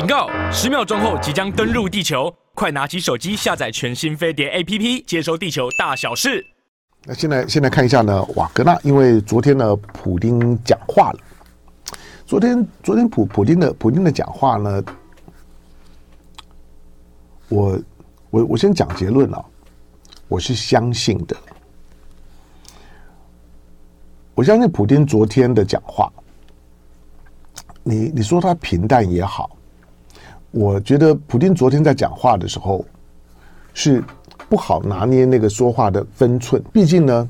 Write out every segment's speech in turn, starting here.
警告！十秒钟后即将登陆地球，快拿起手机下载全新飞碟 APP，接收地球大小事。那现在现在看一下呢，瓦格纳，因为昨天呢，普丁讲话了。昨天昨天普普丁的普丁的讲话呢，我我我先讲结论啊，我是相信的。我相信普丁昨天的讲话。你你说他平淡也好，我觉得普丁昨天在讲话的时候是不好拿捏那个说话的分寸。毕竟呢，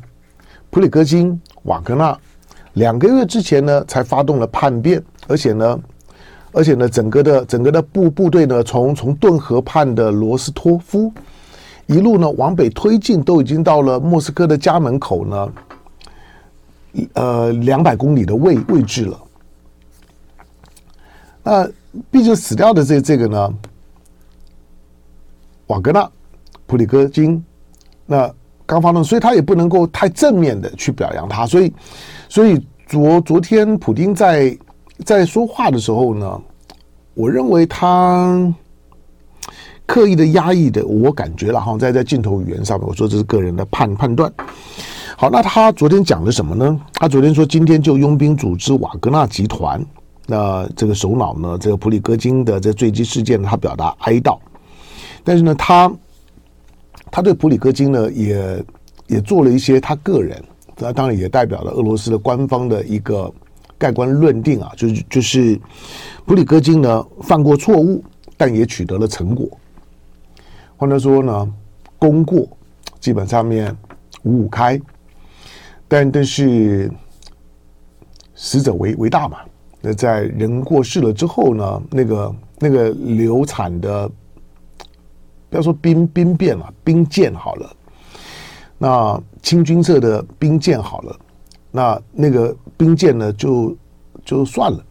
普里戈金、瓦格纳两个月之前呢才发动了叛变，而且呢，而且呢，整个的整个的部部队呢，从从顿河畔的罗斯托夫一路呢往北推进，都已经到了莫斯科的家门口呢，呃，两百公里的位位置了。那毕竟死掉的这这个呢，瓦格纳、普里戈金，那刚发动，所以他也不能够太正面的去表扬他，所以，所以昨昨天普丁在在说话的时候呢，我认为他刻意的压抑的，我感觉了哈，在在镜头语言上面，我说这是个人的判判断。好，那他昨天讲了什么呢？他昨天说，今天就佣兵组织瓦格纳集团。那这个首脑呢，这个普里戈金的这坠机事件，他表达哀悼，但是呢，他他对普里戈金呢，也也做了一些他个人，他当然也代表了俄罗斯的官方的一个盖棺论定啊，就是就是普里戈金呢犯过错误，但也取得了成果。换句话说呢，功过基本上面五五开，但但是死者为为大嘛。那在人过世了之后呢，那个那个流产的，不要说兵兵变了，兵舰好了，那清军侧的兵舰好了，那那个兵舰呢就就算了，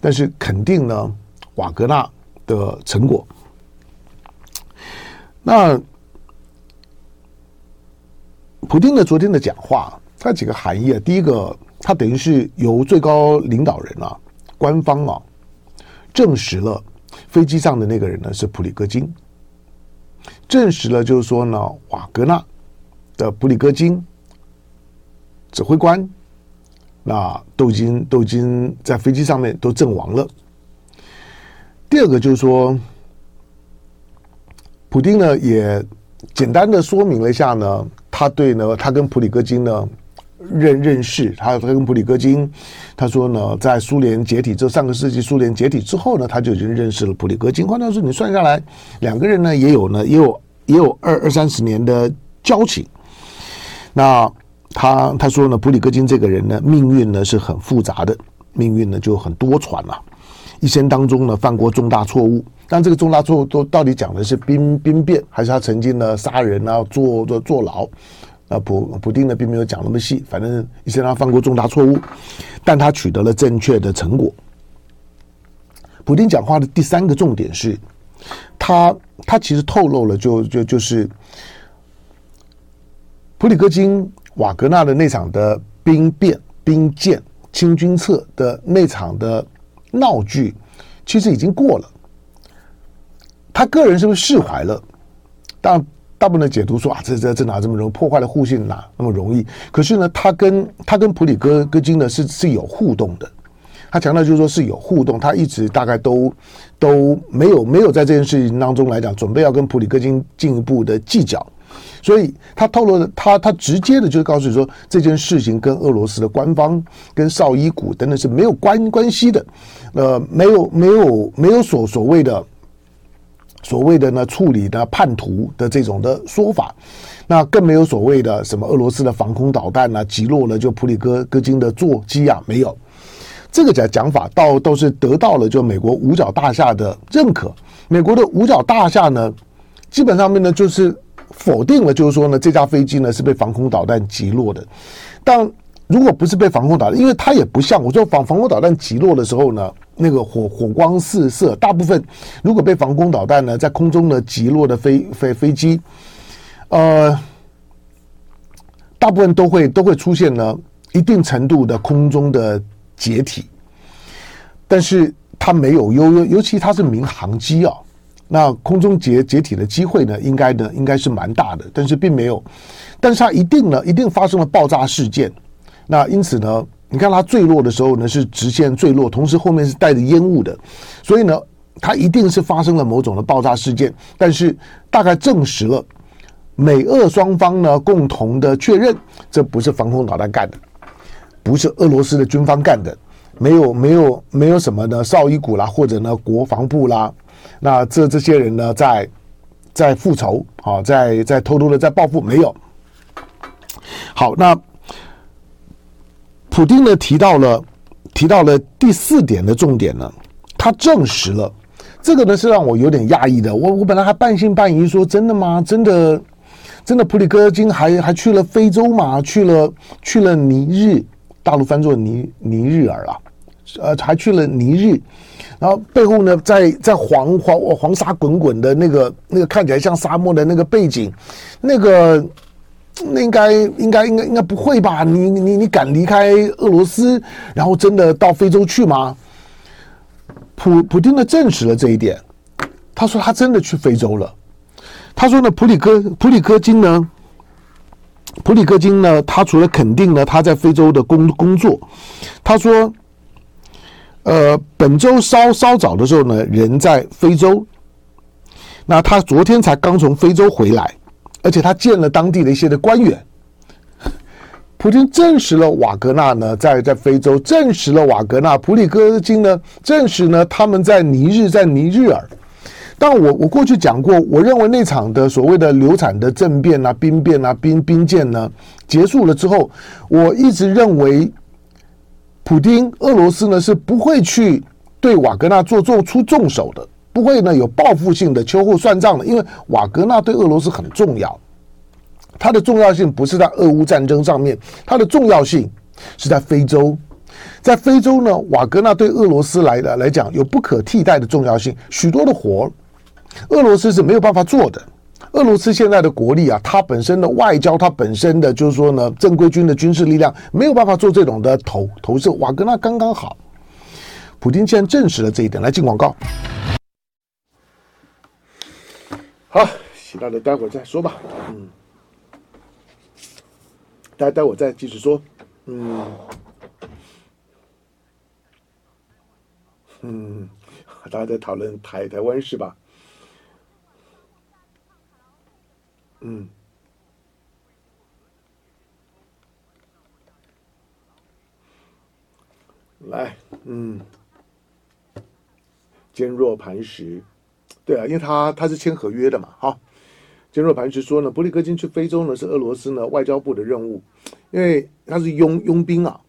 但是肯定呢瓦格纳的成果。那普丁的昨天的讲话，它几个含义啊，第一个，它等于是由最高领导人啊。官方啊，证实了飞机上的那个人呢是普里戈金，证实了就是说呢，瓦格纳的普里戈金指挥官，那都已经都已经在飞机上面都阵亡了。第二个就是说，普丁呢也简单的说明了一下呢，他对呢他跟普里戈金呢。认认识他，他跟普里戈金，他说呢，在苏联解体之后，上个世纪苏联解体之后呢，他就已经认识了普里戈金。换句话说，你算下来，两个人呢也有呢，也有也有二二三十年的交情。那他他说呢，普里戈金这个人呢，命运呢是很复杂的，命运呢就很多舛了，一生当中呢犯过重大错误。但这个重大错误都到底讲的是兵兵变，还是他曾经呢杀人啊，坐坐坐牢？啊，普普丁呢并没有讲那么细，反正一直让他犯过重大错误，但他取得了正确的成果。普丁讲话的第三个重点是，他他其实透露了就就就是普里戈金、瓦格纳的那场的兵变、兵谏、清君侧的那场的闹剧，其实已经过了。他个人是不是释怀了？但大部分的解读说啊，这这这哪这么容易破坏了互信哪那么容易？可是呢，他跟他跟普里戈戈金呢是是有互动的。他强调就是说是有互动，他一直大概都都没有没有在这件事情当中来讲准备要跟普里戈金进一步的计较。所以他透露的他他直接的就是告诉你说，这件事情跟俄罗斯的官方跟绍伊古等等是没有关关系的。呃，没有没有没有所所谓的。所谓的呢，处理的叛徒的这种的说法，那更没有所谓的什么俄罗斯的防空导弹啊击落了就普里戈戈金的座机啊，没有这个讲讲法，倒都是得到了就美国五角大厦的认可。美国的五角大厦呢，基本上面呢就是否定了，就是说呢这架飞机呢是被防空导弹击落的，但。如果不是被防空导弹，因为它也不像我说防防空导弹击落的时候呢，那个火火光四射。大部分如果被防空导弹呢在空中呢击落的飞飞飞机，呃，大部分都会都会出现呢一定程度的空中的解体。但是它没有尤，尤其它是民航机啊，那空中解解体的机会呢，应该呢应该是蛮大的，但是并没有，但是它一定呢一定发生了爆炸事件，那因此呢，你看它坠落的时候呢是直线坠落，同时后面是带着烟雾的，所以呢，它一定是发生了某种的爆炸事件，但是大概证实了。美俄双方呢共同的确认，这不是防空导弹干的，不是俄罗斯的军方干的，没有没有没有什么呢绍伊古啦，或者呢国防部啦，那这这些人呢在在复仇啊，在在偷偷的在报复，没有。好，那普丁呢提到了提到了第四点的重点呢，他证实了这个呢是让我有点讶异的，我我本来还半信半疑说真的吗？真的？真的，普里戈金还还去了非洲嘛？去了去了尼日，大陆翻作尼尼日尔啊，呃，还去了尼日，然后背后呢，在在黄黄黄沙滚滚的那个那个看起来像沙漠的那个背景，那个那应该应该应该应该不会吧？你你你敢离开俄罗斯，然后真的到非洲去吗？普普丁呢证实了这一点，他说他真的去非洲了。他说呢，普里戈普里戈金呢，普里戈金呢，他除了肯定呢他在非洲的工工作，他说，呃，本周稍稍早的时候呢，人在非洲，那他昨天才刚从非洲回来，而且他见了当地的一些的官员。普京证实了瓦格纳呢在在非洲，证实了瓦格纳普里戈金呢，证实呢他们在尼日在尼日尔。但我我过去讲过，我认为那场的所谓的流产的政变啊、兵变啊、兵兵舰呢结束了之后，我一直认为，普丁俄罗斯呢是不会去对瓦格纳做做出重手的，不会呢有报复性的秋后算账的，因为瓦格纳对俄罗斯很重要，它的重要性不是在俄乌战争上面，它的重要性是在非洲，在非洲呢，瓦格纳对俄罗斯来的来讲有不可替代的重要性，许多的活。俄罗斯是没有办法做的。俄罗斯现在的国力啊，它本身的外交，它本身的就是说呢，正规军的军事力量没有办法做这种的投投射。瓦格纳刚刚好，普京既然证实了这一点，来进广告。好，其他的待会儿再说吧。嗯，待待会儿再继续说。嗯，嗯，大家在讨论台台湾是吧？嗯，来，嗯，坚若磐石，对啊，因为他他是签合约的嘛，好，坚若磐石说呢，普里戈金去非洲呢是俄罗斯呢外交部的任务，因为他是佣佣兵啊。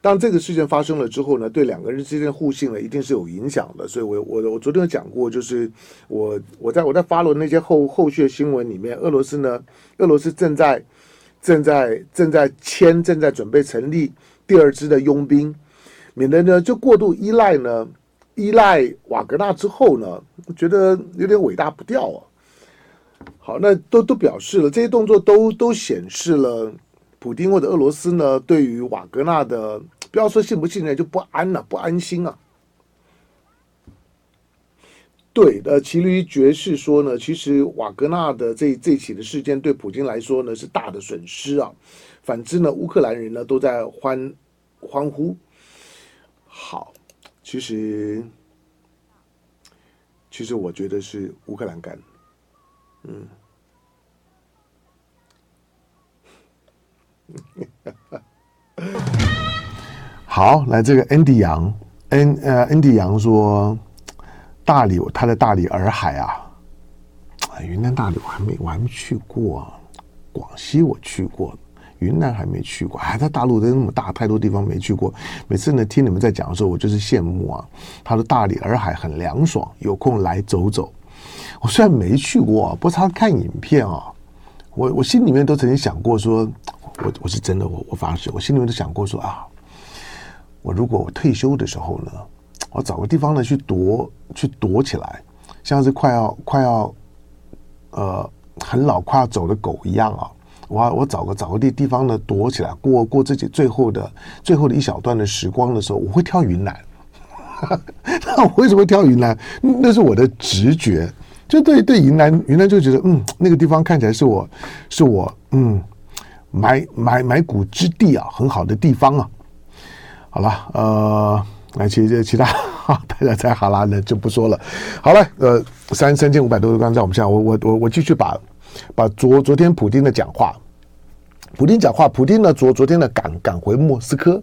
当这个事件发生了之后呢，对两个人之间的互信呢，一定是有影响的。所以我，我我我昨天有讲过，就是我我在我在发了那些后后续的新闻里面，俄罗斯呢，俄罗斯正在正在正在签，正在准备成立第二支的佣兵，免得呢就过度依赖呢，依赖瓦格纳之后呢，我觉得有点尾大不掉啊。好，那都都表示了这些动作都都显示了。普京或者俄罗斯呢，对于瓦格纳的，不要说信不信任，就不安了、不安心啊。对的，骑驴爵士说呢，其实瓦格纳的这这起的事件对普京来说呢是大的损失啊。反之呢，乌克兰人呢都在欢欢呼。好，其实其实我觉得是乌克兰干，嗯。好，来这个 Andy 杨，N 呃 Andy 杨说，大理他在大理洱海啊，云南大理我还没我还没去过，广西我去过，云南还没去过，哎，他大陆的那么大，太多地方没去过。每次呢听你们在讲的时候，我就是羡慕啊。他说大理洱海很凉爽，有空来走走。我虽然没去过，不过他看影片啊，我我心里面都曾经想过说。我我是真的，我我发誓，我心里面都想过说啊，我如果我退休的时候呢，我找个地方呢去躲去躲起来，像是快要快要呃很老快要走的狗一样啊，我我找个找个地地方呢躲起来，过过自己最后的最后的一小段的时光的时候，我会跳云南。那我为什么会跳云南？那是我的直觉，就对对云南，云南就觉得嗯，那个地方看起来是我是我嗯埋埋埋骨之地啊，很好的地方啊。好了，呃，那其实其他大家猜好了，那就不说了。好了，呃，三三千五百多个刚才我们现在，我我我我继续把把昨昨天普丁的讲话，普丁讲话，普丁呢昨昨天呢赶赶回莫斯科，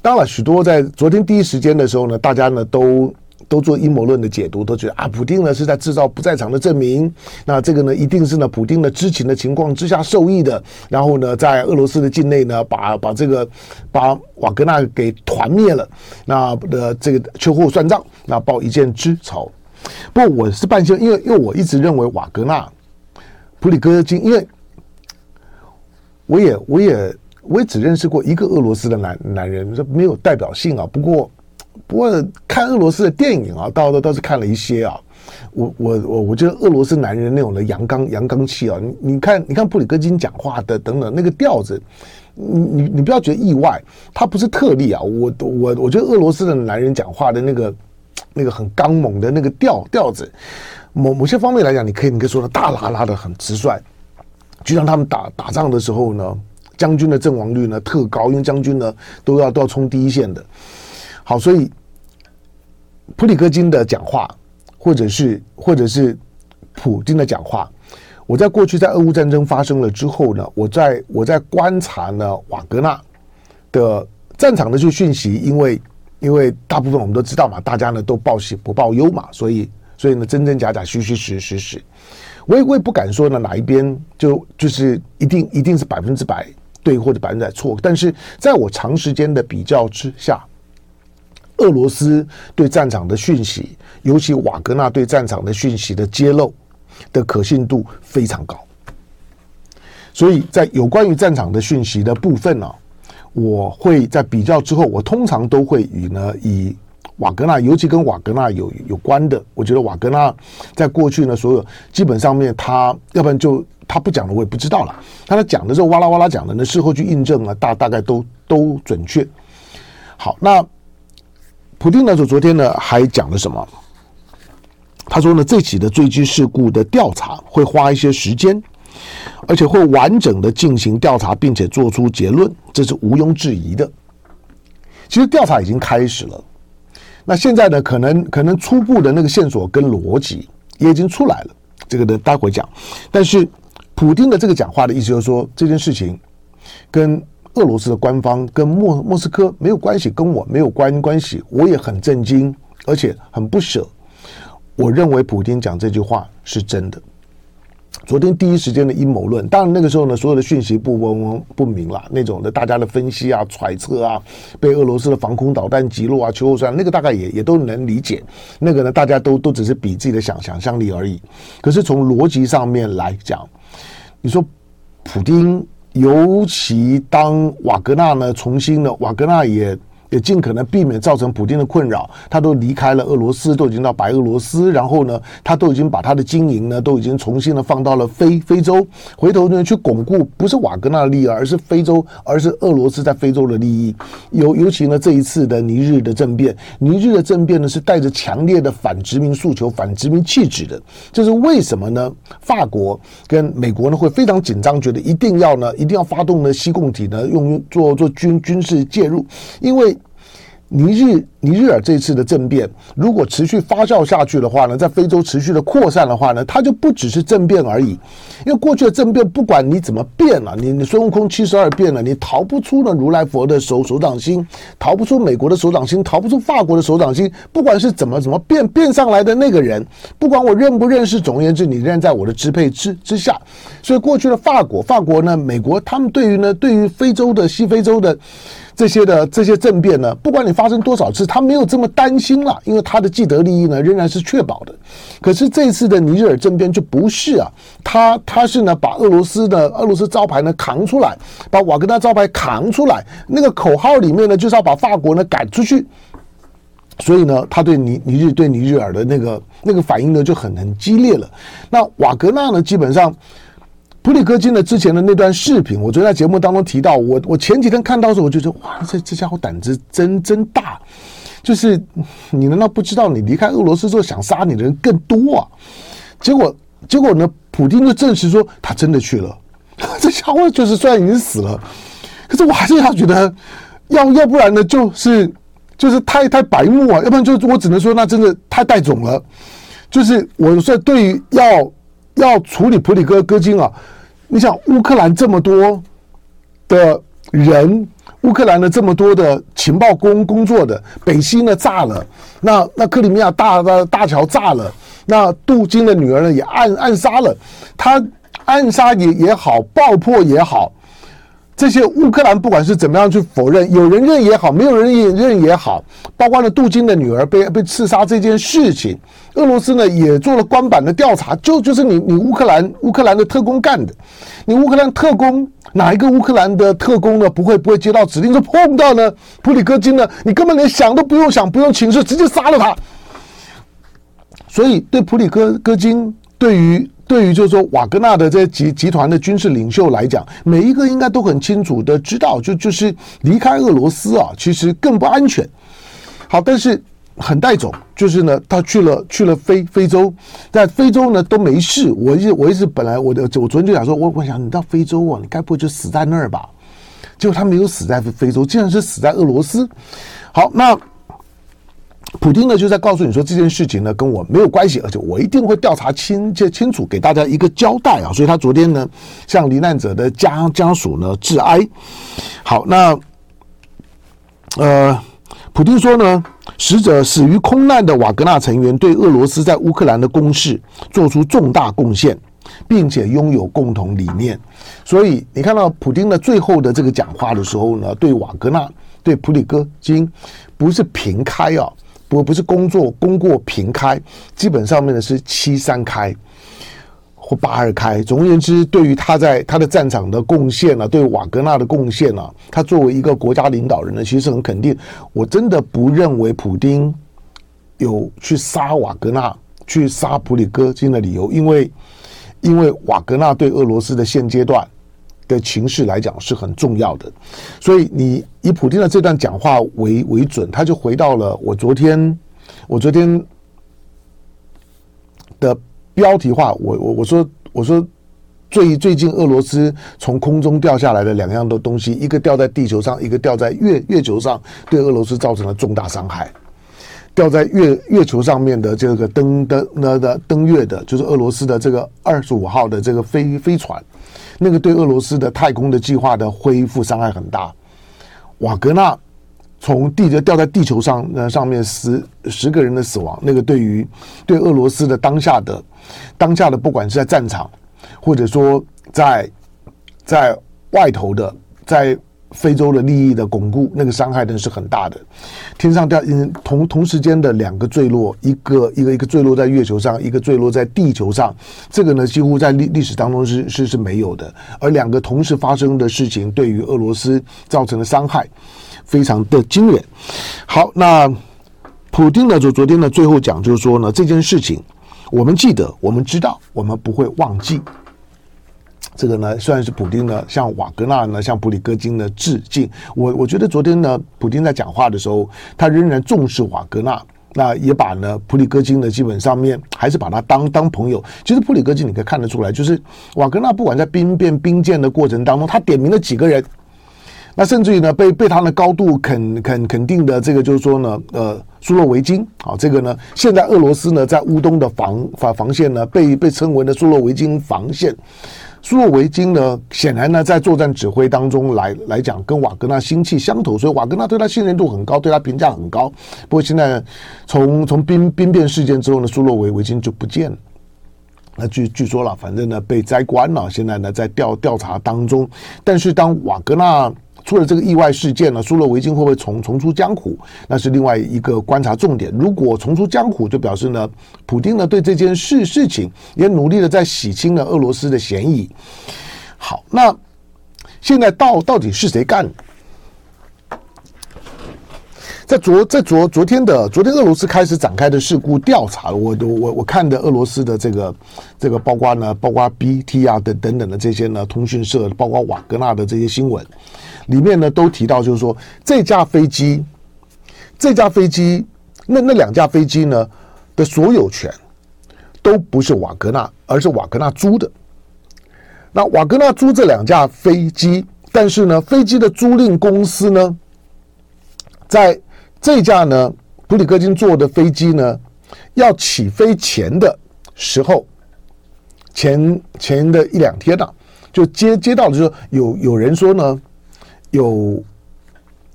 当然许多在昨天第一时间的时候呢，大家呢都。都做阴谋论的解读，都觉得啊，普丁呢是在制造不在场的证明。那这个呢，一定是呢，普丁的知情的情况之下受益的。然后呢，在俄罗斯的境内呢，把把这个把瓦格纳给团灭了。那的这个秋后算账，那报一箭之仇。不我是半信，因为因为我一直认为瓦格纳、普里戈金，因为我也我也我也只认识过一个俄罗斯的男男人，这没有代表性啊。不过。不过看俄罗斯的电影啊，倒倒倒是看了一些啊。我我我我觉得俄罗斯男人那种的阳刚阳刚气啊，你你看你看普里戈金讲话的等等那个调子，你你你不要觉得意外，他不是特例啊。我我我觉得俄罗斯的男人讲话的那个那个很刚猛的那个调调子，某某些方面来讲，你可以你可以说他大剌剌的很直率，就像他们打打仗的时候呢，将军的阵亡率呢特高，因为将军呢都要都要冲第一线的。好，所以普里戈金的讲话，或者是或者是普京的讲话，我在过去在俄乌战争发生了之后呢，我在我在观察呢瓦格纳的战场的这讯息，因为因为大部分我们都知道嘛，大家呢都报喜不报忧嘛，所以所以呢真真假假虚虚实实实，我也我也不敢说呢哪一边就就是一定一定是百分之百对或者百分之百错，但是在我长时间的比较之下。俄罗斯对战场的讯息，尤其瓦格纳对战场的讯息的揭露的可信度非常高，所以在有关于战场的讯息的部分呢、我会在比较之后，我通常都会与呢以瓦格纳，尤其跟瓦格纳有有关的，我觉得瓦格纳在过去呢，所有基本上面他要不然就他不讲的我也不知道了，他他讲的时候哇啦哇啦讲的呢，事后去印证呢，大大概都都准确。好，那。普丁呢，就昨天呢还讲了什么？他说呢，这起的坠机事故的调查会花一些时间，而且会完整的进行调查，并且做出结论，这是毋庸置疑的。其实调查已经开始了，那现在呢，可能可能初步的那个线索跟逻辑也已经出来了，这个呢待会讲。但是普京的这个讲话的意思就是说，这件事情跟。俄罗斯的官方跟莫莫斯科没有关系，跟我没有关关系，我也很震惊，而且很不舍。我认为普京讲这句话是真的。昨天第一时间的阴谋论，当然那个时候呢，所有的讯息不不不明了，那种的大家的分析啊、揣测啊，被俄罗斯的防空导弹击落啊、秋后算，那个大概也也都能理解。那个呢，大家都都只是比自己的想想象力而已。可是从逻辑上面来讲，你说普丁。尤其当瓦格纳呢重新呢，瓦格纳也也尽可能避免造成普京的困扰，他都离开了俄罗斯，都已经到白俄罗斯，然后呢，他都已经把他的经营呢都已经重新的放到了非非洲，回头呢去巩固不是瓦格纳的利益，而是非洲，而是俄罗斯在非洲的利益。尤尤其呢这一次的尼日的政变，尼日的政变呢是带着强烈的反殖民诉求、反殖民气质的，这是为什么呢？法国跟美国呢会非常紧张，觉得一定要呢一定要发动呢西共体呢用做做军军事介入，因为。你日尼日尔这次的政变，如果持续发酵下去的话呢，在非洲持续的扩散的话呢，它就不只是政变而已。因为过去的政变，不管你怎么变了，你你孙悟空七十二变了，你逃不出呢如来佛的手手掌心，逃不出美国的手掌心，逃不出法国的手掌心。不管是怎么怎么变变上来的那个人，不管我认不认识，总而言之，你仍然在我的支配之之下。所以过去的法国、法国呢、美国，他们对于呢，对于非洲的西非洲的。这些的这些政变呢，不管你发生多少次，他没有这么担心了，因为他的既得利益呢仍然是确保的。可是这次的尼日尔政变就不是啊，他他是呢把俄罗斯的俄罗斯招牌呢扛出来，把瓦格纳招牌扛出来，那个口号里面呢就是要把法国呢赶出去，所以呢他对尼尼日对尼日尔的那个那个反应呢就很很激烈了。那瓦格纳呢基本上。普里戈金的之前的那段视频，我昨天在节目当中提到，我我前几天看到的时候，我就觉得哇，这这家伙胆子真真大。就是你难道不知道你离开俄罗斯之后想杀你的人更多啊？结果结果呢？普京就证实说他真的去了。这家伙就是虽然已经死了，可是我还是要觉得要要不然呢，就是就是太太白目啊，要不然就我只能说那真的太带种了。就是我说对于要要处理普里戈戈金啊，你想乌克兰这么多的人。乌克兰的这么多的情报工工作的北溪呢炸了，那那克里米亚大大大桥炸了，那杜金的女儿呢也暗暗杀了，他暗杀也也好，爆破也好，这些乌克兰不管是怎么样去否认，有人认也好，没有人认也好，包括了杜金的女儿被被刺杀这件事情，俄罗斯呢也做了官版的调查，就就是你你乌克兰乌克兰的特工干的，你乌克兰特工。哪一个乌克兰的特工呢？不会不会接到指令就碰到呢？普里戈金呢？你根本连想都不用想，不用请示，直接杀了他。所以对普里戈戈金，对于对于就是说瓦格纳的这些集集团的军事领袖来讲，每一个应该都很清楚的知道，就就是离开俄罗斯啊，其实更不安全。好，但是。很带走，就是呢，他去了去了非非洲，在非洲呢都没事。我一我一直本来我的我昨天就想说，我我想你到非洲啊，你该不会就死在那儿吧？结果他没有死在非洲，竟然是死在俄罗斯。好，那普丁呢就在告诉你说这件事情呢跟我没有关系，而且我一定会调查清清清楚，给大家一个交代啊。所以他昨天呢向罹难者的家家属呢致哀。好，那呃。普丁说呢，死者死于空难的瓦格纳成员对俄罗斯在乌克兰的攻势做出重大贡献，并且拥有共同理念。所以你看到普丁的最后的这个讲话的时候呢，对瓦格纳、对普里戈金不是平开啊，不不是工作功过平开，基本上面呢是七三开。或八二开，总而言之，对于他在他的战场的贡献呢，对瓦格纳的贡献呢，他作为一个国家领导人呢，其实很肯定。我真的不认为普丁有去杀瓦格纳、去杀普里戈金的理由，因为因为瓦格纳对俄罗斯的现阶段的情势来讲是很重要的。所以你以普丁的这段讲话为为准，他就回到了我昨天我昨天的。标题化，我我我说我说最最近俄罗斯从空中掉下来的两样的东西，一个掉在地球上，一个掉在月月球上，对俄罗斯造成了重大伤害。掉在月月球上面的这个登登那的登月的，就是俄罗斯的这个二十五号的这个飞飞船，那个对俄罗斯的太空的计划的恢复伤害很大。瓦格纳。从地球掉在地球上，那上面十十个人的死亡，那个对于对俄罗斯的当下的当下的，不管是在战场，或者说在在外头的，在非洲的利益的巩固，那个伤害呢是很大的。天上掉，嗯，同同时间的两个坠落，一个一个一个坠落在月球上，一个坠落在地球上，这个呢几乎在历历史当中是是是没有的。而两个同时发生的事情，对于俄罗斯造成的伤害。非常的惊人。好，那普丁呢？就昨天呢，最后讲就是说呢，这件事情我们记得，我们知道，我们不会忘记。这个呢，虽然是普丁呢向瓦格纳呢向普里戈金呢致敬，我我觉得昨天呢，普丁在讲话的时候，他仍然重视瓦格纳，那也把呢普里戈金呢基本上面还是把他当当朋友。其实普里戈金你可以看得出来，就是瓦格纳不管在兵变兵谏的过程当中，他点名了几个人。那甚至于呢，被被他的高度肯肯肯定的这个就是说呢，呃，苏洛维金啊，这个呢，现在俄罗斯呢在乌东的防防防线呢，被被称为呢苏洛维金防线。苏洛维金呢，显然呢在作战指挥当中来来讲，跟瓦格纳心气相投，所以瓦格纳对他信任度很高，对他评价很高。不过现在从从兵兵变事件之后呢，苏洛维维金就不见了。那据据说了，反正呢被摘官了，现在呢在调调查当中。但是当瓦格纳出了这个意外事件呢，苏洛维金会不会重重出江湖？那是另外一个观察重点。如果重出江湖，就表示呢，普丁呢对这件事事情也努力的在洗清了俄罗斯的嫌疑。好，那现在到到底是谁干？在昨在昨昨天的昨天，俄罗斯开始展开的事故调查，我我我看的俄罗斯的这个这个包括呢，包括 BT 啊等等等的这些呢通讯社，包括瓦格纳的这些新闻。里面呢都提到，就是说这架飞机，这架飞机，那那两架飞机呢的所有权都不是瓦格纳，而是瓦格纳租的。那瓦格纳租这两架飞机，但是呢，飞机的租赁公司呢，在这架呢普里戈金坐的飞机呢要起飞前的时候，前前的一两天呢、啊，就接接到的就是有有人说呢，有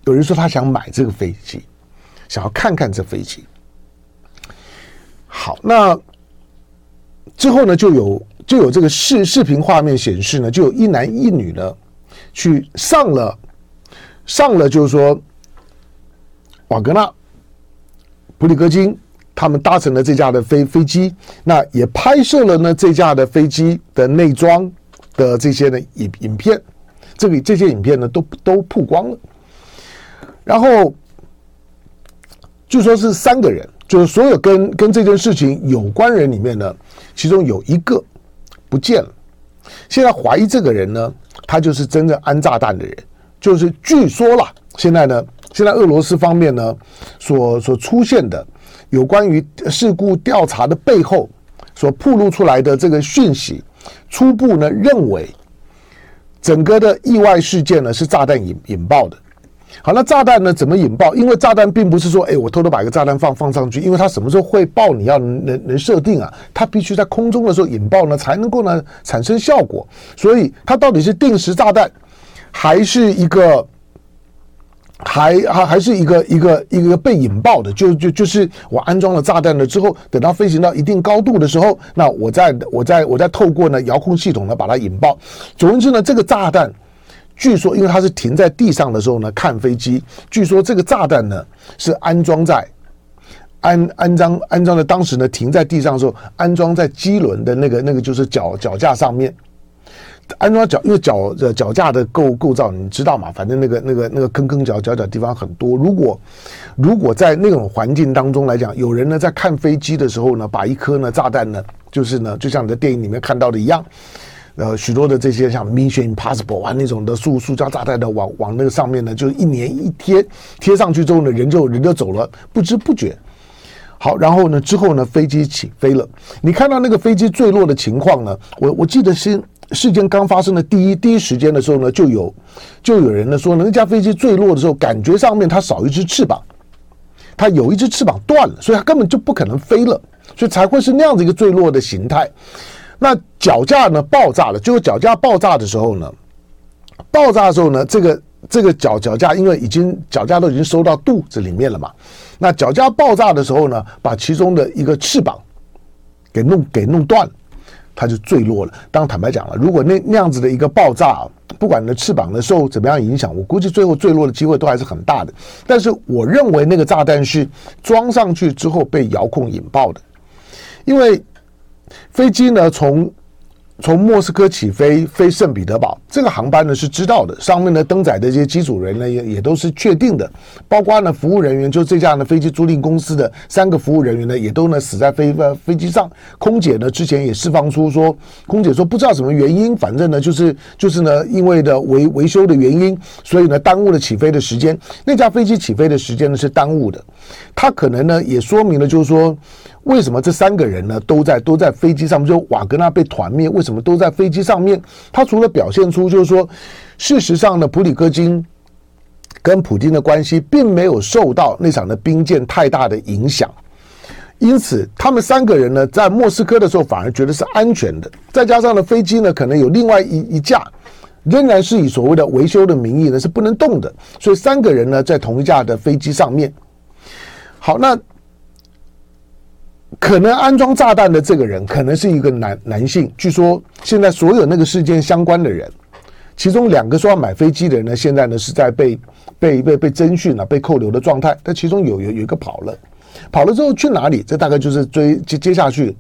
有人说他想买这个飞机，想要看看这飞机。好，那之后呢，就有就有这个视视频画面显示呢，就有一男一女呢去上了上了，就是说瓦格纳普里戈金他们搭乘了这架的飞飞机，那也拍摄了呢这架的飞机的内装的这些的影影片，这个这些影片呢都都曝光了，然后据说是三个人。就是所有跟跟这件事情有关人里面呢，其中有一个不见了。现在怀疑这个人呢，他就是真正安炸弹的人。就是据说啦，现在呢，现在俄罗斯方面呢，所所出现的有关于事故调查的背后所曝露出来的这个讯息，初步呢认为，整个的意外事件呢是炸弹引引爆的。好，那炸弹呢？怎么引爆？因为炸弹并不是说，哎，我偷偷把一个炸弹放放上去，因为它什么时候会爆，你要能能设定啊。它必须在空中的时候引爆呢，才能够呢产生效果。所以它到底是定时炸弹，还是一个，还还还是一个一个一个被引爆的？就就就是我安装了炸弹了之后，等到飞行到一定高度的时候，那我再我再我再透过呢遥控系统呢把它引爆。总之呢，这个炸弹。据说，因为它是停在地上的时候呢，看飞机。据说这个炸弹呢是安装在安安装安装在当时呢停在地上的时候，安装在机轮的那个那个就是脚脚架上面。安装脚，因为脚的脚架的构构造你知道嘛？反正那个那个那个坑坑角角角地方很多。如果如果在那种环境当中来讲，有人呢在看飞机的时候呢，把一颗呢炸弹呢，就是呢就像你在电影里面看到的一样。呃，许多的这些像 Mission Impossible 啊那种的塑塑胶炸弹的往往那个上面呢，就一粘一贴贴上去之后呢，人就人就走了，不知不觉。好，然后呢，之后呢，飞机起飞了。你看到那个飞机坠落的情况呢？我我记得是事件刚发生的第一第一时间的时候呢，就有就有人呢说呢，那架飞机坠落的时候，感觉上面它少一只翅膀，它有一只翅膀断了，所以它根本就不可能飞了，所以才会是那样的一个坠落的形态。那脚架呢爆炸了，就是脚架爆炸的时候呢，爆炸的时候呢，这个这个脚脚架因为已经脚架都已经收到肚子里面了嘛，那脚架爆炸的时候呢，把其中的一个翅膀给弄给弄断了，它就坠落了。当坦白讲了，如果那那样子的一个爆炸，不管你的翅膀呢受怎么样影响，我估计最后坠落的机会都还是很大的。但是我认为那个炸弹是装上去之后被遥控引爆的，因为。飞机呢，从从莫斯科起飞飞圣彼得堡，这个航班呢是知道的，上面呢登载的这些机组人呢也也都是确定的，包括呢服务人员，就这架呢飞机租赁公司的三个服务人员呢也都呢死在飞呃飞机上。空姐呢之前也释放出说，空姐说不知道什么原因，反正呢就是就是呢因为的维维修的原因，所以呢耽误了起飞的时间。那架飞机起飞的时间呢是耽误的，它可能呢也说明了就是说。为什么这三个人呢都在都在飞机上面？就瓦格纳被团灭，为什么都在飞机上面？他除了表现出就是说，事实上呢，普里戈金跟普京的关系并没有受到那场的兵变太大的影响，因此他们三个人呢在莫斯科的时候反而觉得是安全的。再加上呢，飞机呢可能有另外一一架，仍然是以所谓的维修的名义呢是不能动的，所以三个人呢在同一架的飞机上面。好，那。可能安装炸弹的这个人可能是一个男男性。据说现在所有那个事件相关的人，其中两个说要买飞机的人呢，现在呢是在被被被被征讯了、被扣留的状态。但其中有有有一个跑了，跑了之后去哪里？这大概就是追接接下去，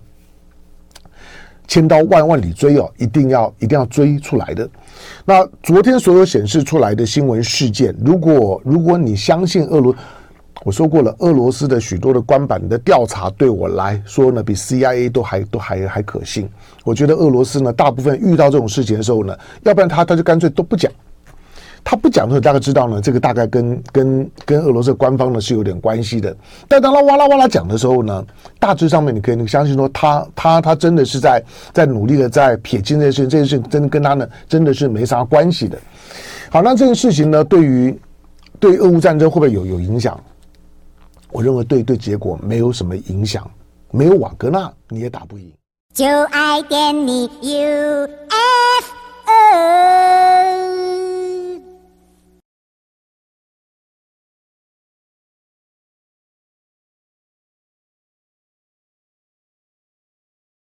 千刀万万里追哦，一定要一定要追出来的。那昨天所有显示出来的新闻事件，如果如果你相信俄罗。我说过了，俄罗斯的许多的官版的调查对我来说呢，比 CIA 都还都还还可信。我觉得俄罗斯呢，大部分遇到这种事情的时候呢，要不然他他就干脆都不讲，他不讲的时候，大概知道呢，这个大概跟跟跟俄罗斯官方呢是有点关系的。但当他哇啦哇啦讲的时候呢，大致上面你可以相信说他，他他真的是在在努力的在撇清这件事情，这件事情真的跟他呢真的是没啥关系的。好，那这件事情呢，对于对于俄乌战争会不会有有影响？我认为对对结果没有什么影响，没有瓦格纳你也打不赢。就爱点你，U F O。